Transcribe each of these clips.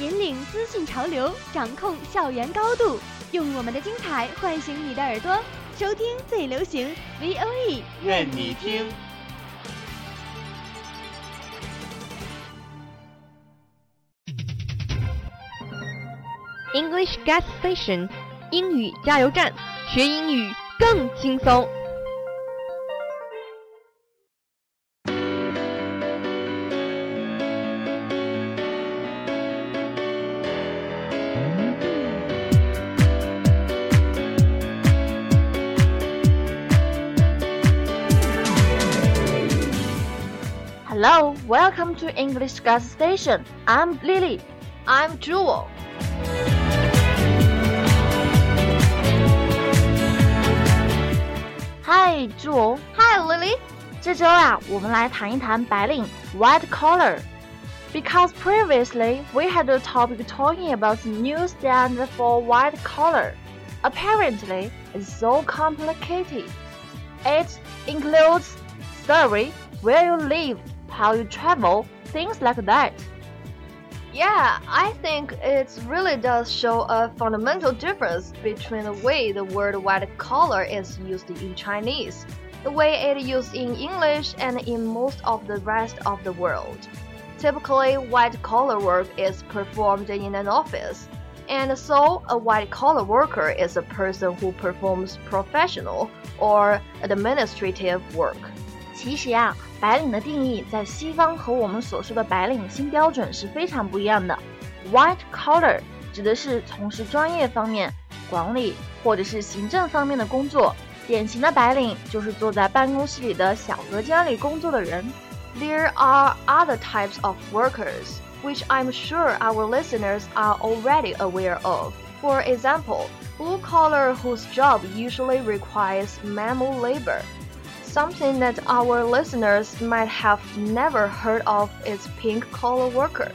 引领资讯潮流，掌控校园高度，用我们的精彩唤醒你的耳朵，收听最流行 V O E，任你听。English Gas Station，英语加油站，学英语更轻松。Hello, welcome to English Gas Station. I'm Lily. I'm Jewel。 Hi, Jewel. Hi Lily。这周啊，我们来谈一谈白领 （white collar）。Because previously we had a topic talking about the new stand for white collar. Apparently, it's so complicated. It includes salary, where you live, how you travel, things like that. Yeah, I think it really does show a fundamental difference between the way the word white collar is used in Chinese, the way it is used in English, and in most of the rest of the world. Typically, white collar work is performed in an office, and so a white collar worker is a person who performs professional or administrative work. 其实呀， 白领的定义在西方和我们所说的白领新标准是非常不一样的。White collar 指的是从事专业方面、管理或者是行政方面的工作。典型的白领就是坐在办公室里的小隔间里工作的人。There are other types of workers, which I'm sure our listeners are already aware of. For example, blue collar whose job usually requires manual labor. Something that our listeners might have never heard of is pink collar worker,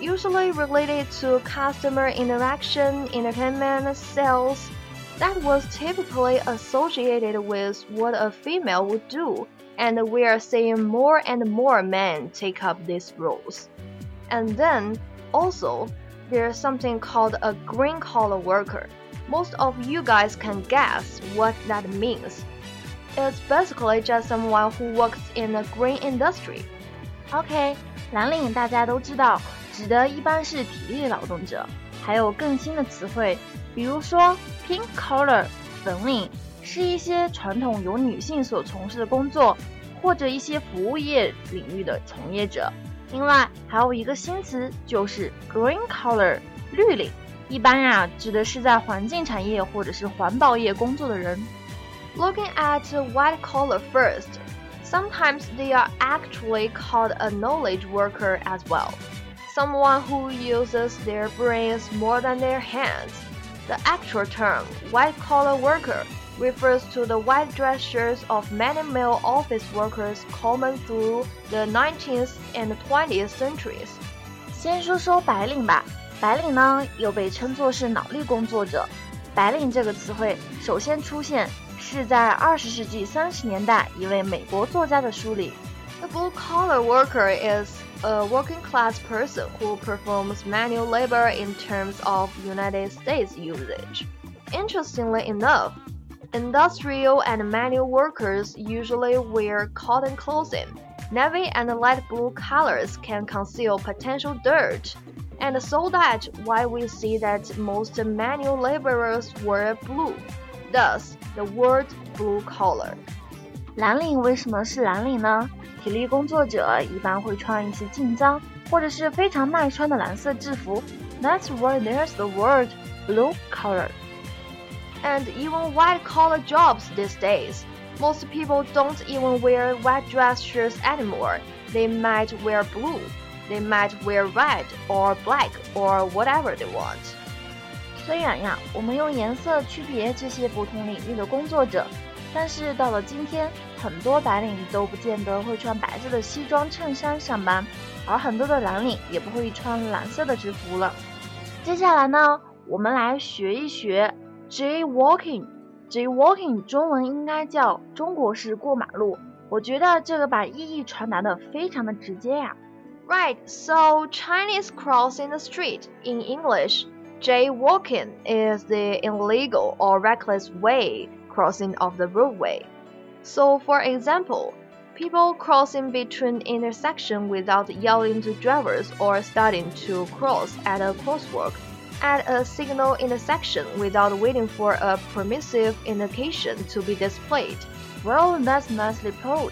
usually related to customer interaction, entertainment, sales. That was typically associated with what a female would do and we are seeing more and more men take up these roles. And then, also, there's something called a green collar worker. Most of you guys can guess what that means. It's basically just someone who works in the green industry. OK，蓝领大家都知道，指的一般是体力劳动者。还有更新的词汇，比如说 pink collar 粉领，是一些传统由女性所从事的工作，或者一些服务业领域的从业者。另外还有一个新词，就是 green collar 绿领，一般呀、指的是在环境产业或者是环保业工作的人。Looking at white collar first, sometimes they are actually called a knowledge worker as well. Someone who uses their brains more than their hands. The actual term, white collar worker, refers to the white dress shirts of many male office workers common through the 19th and 20th centuries. 先说说白领吧，白领呢又被称作是脑力工作者。白领这个词汇首先出现 是在二十世纪三十年代一位美国作家的书里。 The blue collar worker is a working class person who performs manual labor in terms of United States usage. Interestingly enough, industrial and manual workers usually wear cotton clothing. Navy and light blue colors can conceal potential dirt, and so that why we see that most manual laborers wear blue. Thus, the word blue collar. 蓝领为什么是蓝领呢？体力工作者一般会穿一些劲脏或者是非常耐穿的蓝色制服。That's why there's the word blue collar. and even white collar jobs these days. Most people don't even wear white dress shirts anymore. They might wear blue, they might wear red or black or whatever they want. 虽然呀，我们用颜色区别这些不同领域的工作者，但是到了今天，很多白领都不见得会穿白色的西装衬衫上班，而很多的蓝领也不会穿蓝色的制服了。接下来呢，我们来学一学 jaywalking。jaywalking 中文应该叫中国式过马路。我觉得这个把意义传达的非常的直接呀。Right, so Chinese crossing the street in English. Jaywalking is the illegal or reckless way crossing of the roadway. So, for example, people crossing between intersections without yelling to drivers or starting to cross at a crosswalk at a signal intersection without waiting for a permissive indication to be displayed. Well, that's nicely put.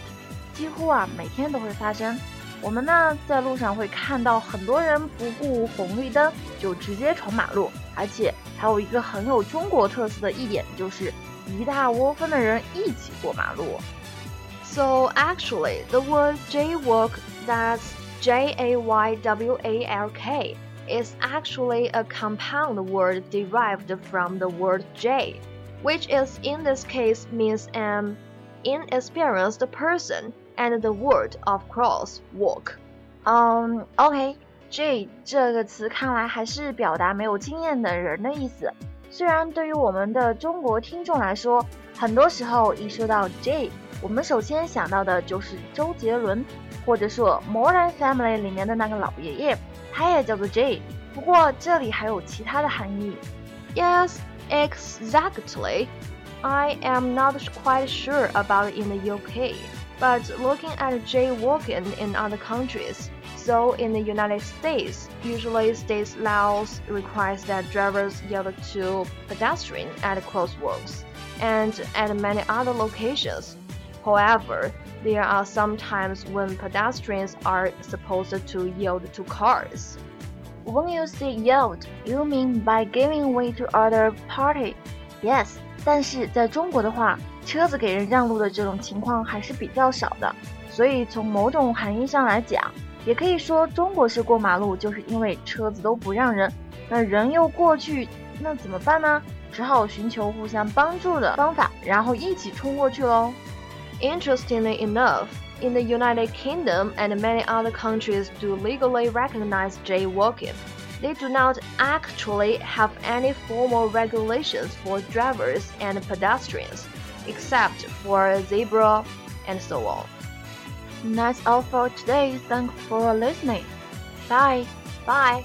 几乎啊每天都会发生。 我们呢，在路上会看到很多人不顾红绿灯就直接闯马路，而且还有一个很有中国特色的一点，就是一大窝蜂的人一起过马路。So actually, the word jaywalk, that's J A Y W A L K, is actually a compound word derived from the word jay, which is in this case means an inexperienced person and the word of cross walk。嗯，OK，J 这个词看来还是表达没有经验的人的意思。虽然对于我们的中国听众来说，很多时候一说到 J，我们首先想到的就是周杰伦，或者说《Modern Family》里面的那个老爷爷，他也叫做 J。不过这里还有其他的含义。Yes, exactly. I am not quite sure about it in the UK. But looking at jaywalking in other countries, so in the United States, usually state laws requires that drivers yield to pedestrians at crosswalks and at many other locations. However, there are some times when pedestrians are supposed to yield to cars. When you say yield, you mean by giving way to other party. Yes, 但是在中国的话，车子给人让路的这种情况还是比较少的，所以从某种含义上来讲，也可以说中国式过马路就是因为车子都不让人，那人又过去，那怎么办呢？只好寻求互相帮助的方法，然后一起冲过去喽。Interestingly enough, in the United Kingdom and many other countries do legally recognize jaywalking. They do not actually have any formal regulations for drivers and pedestrians, except for zebra and so on. That's all for today. Thanks for listening. Bye. Bye.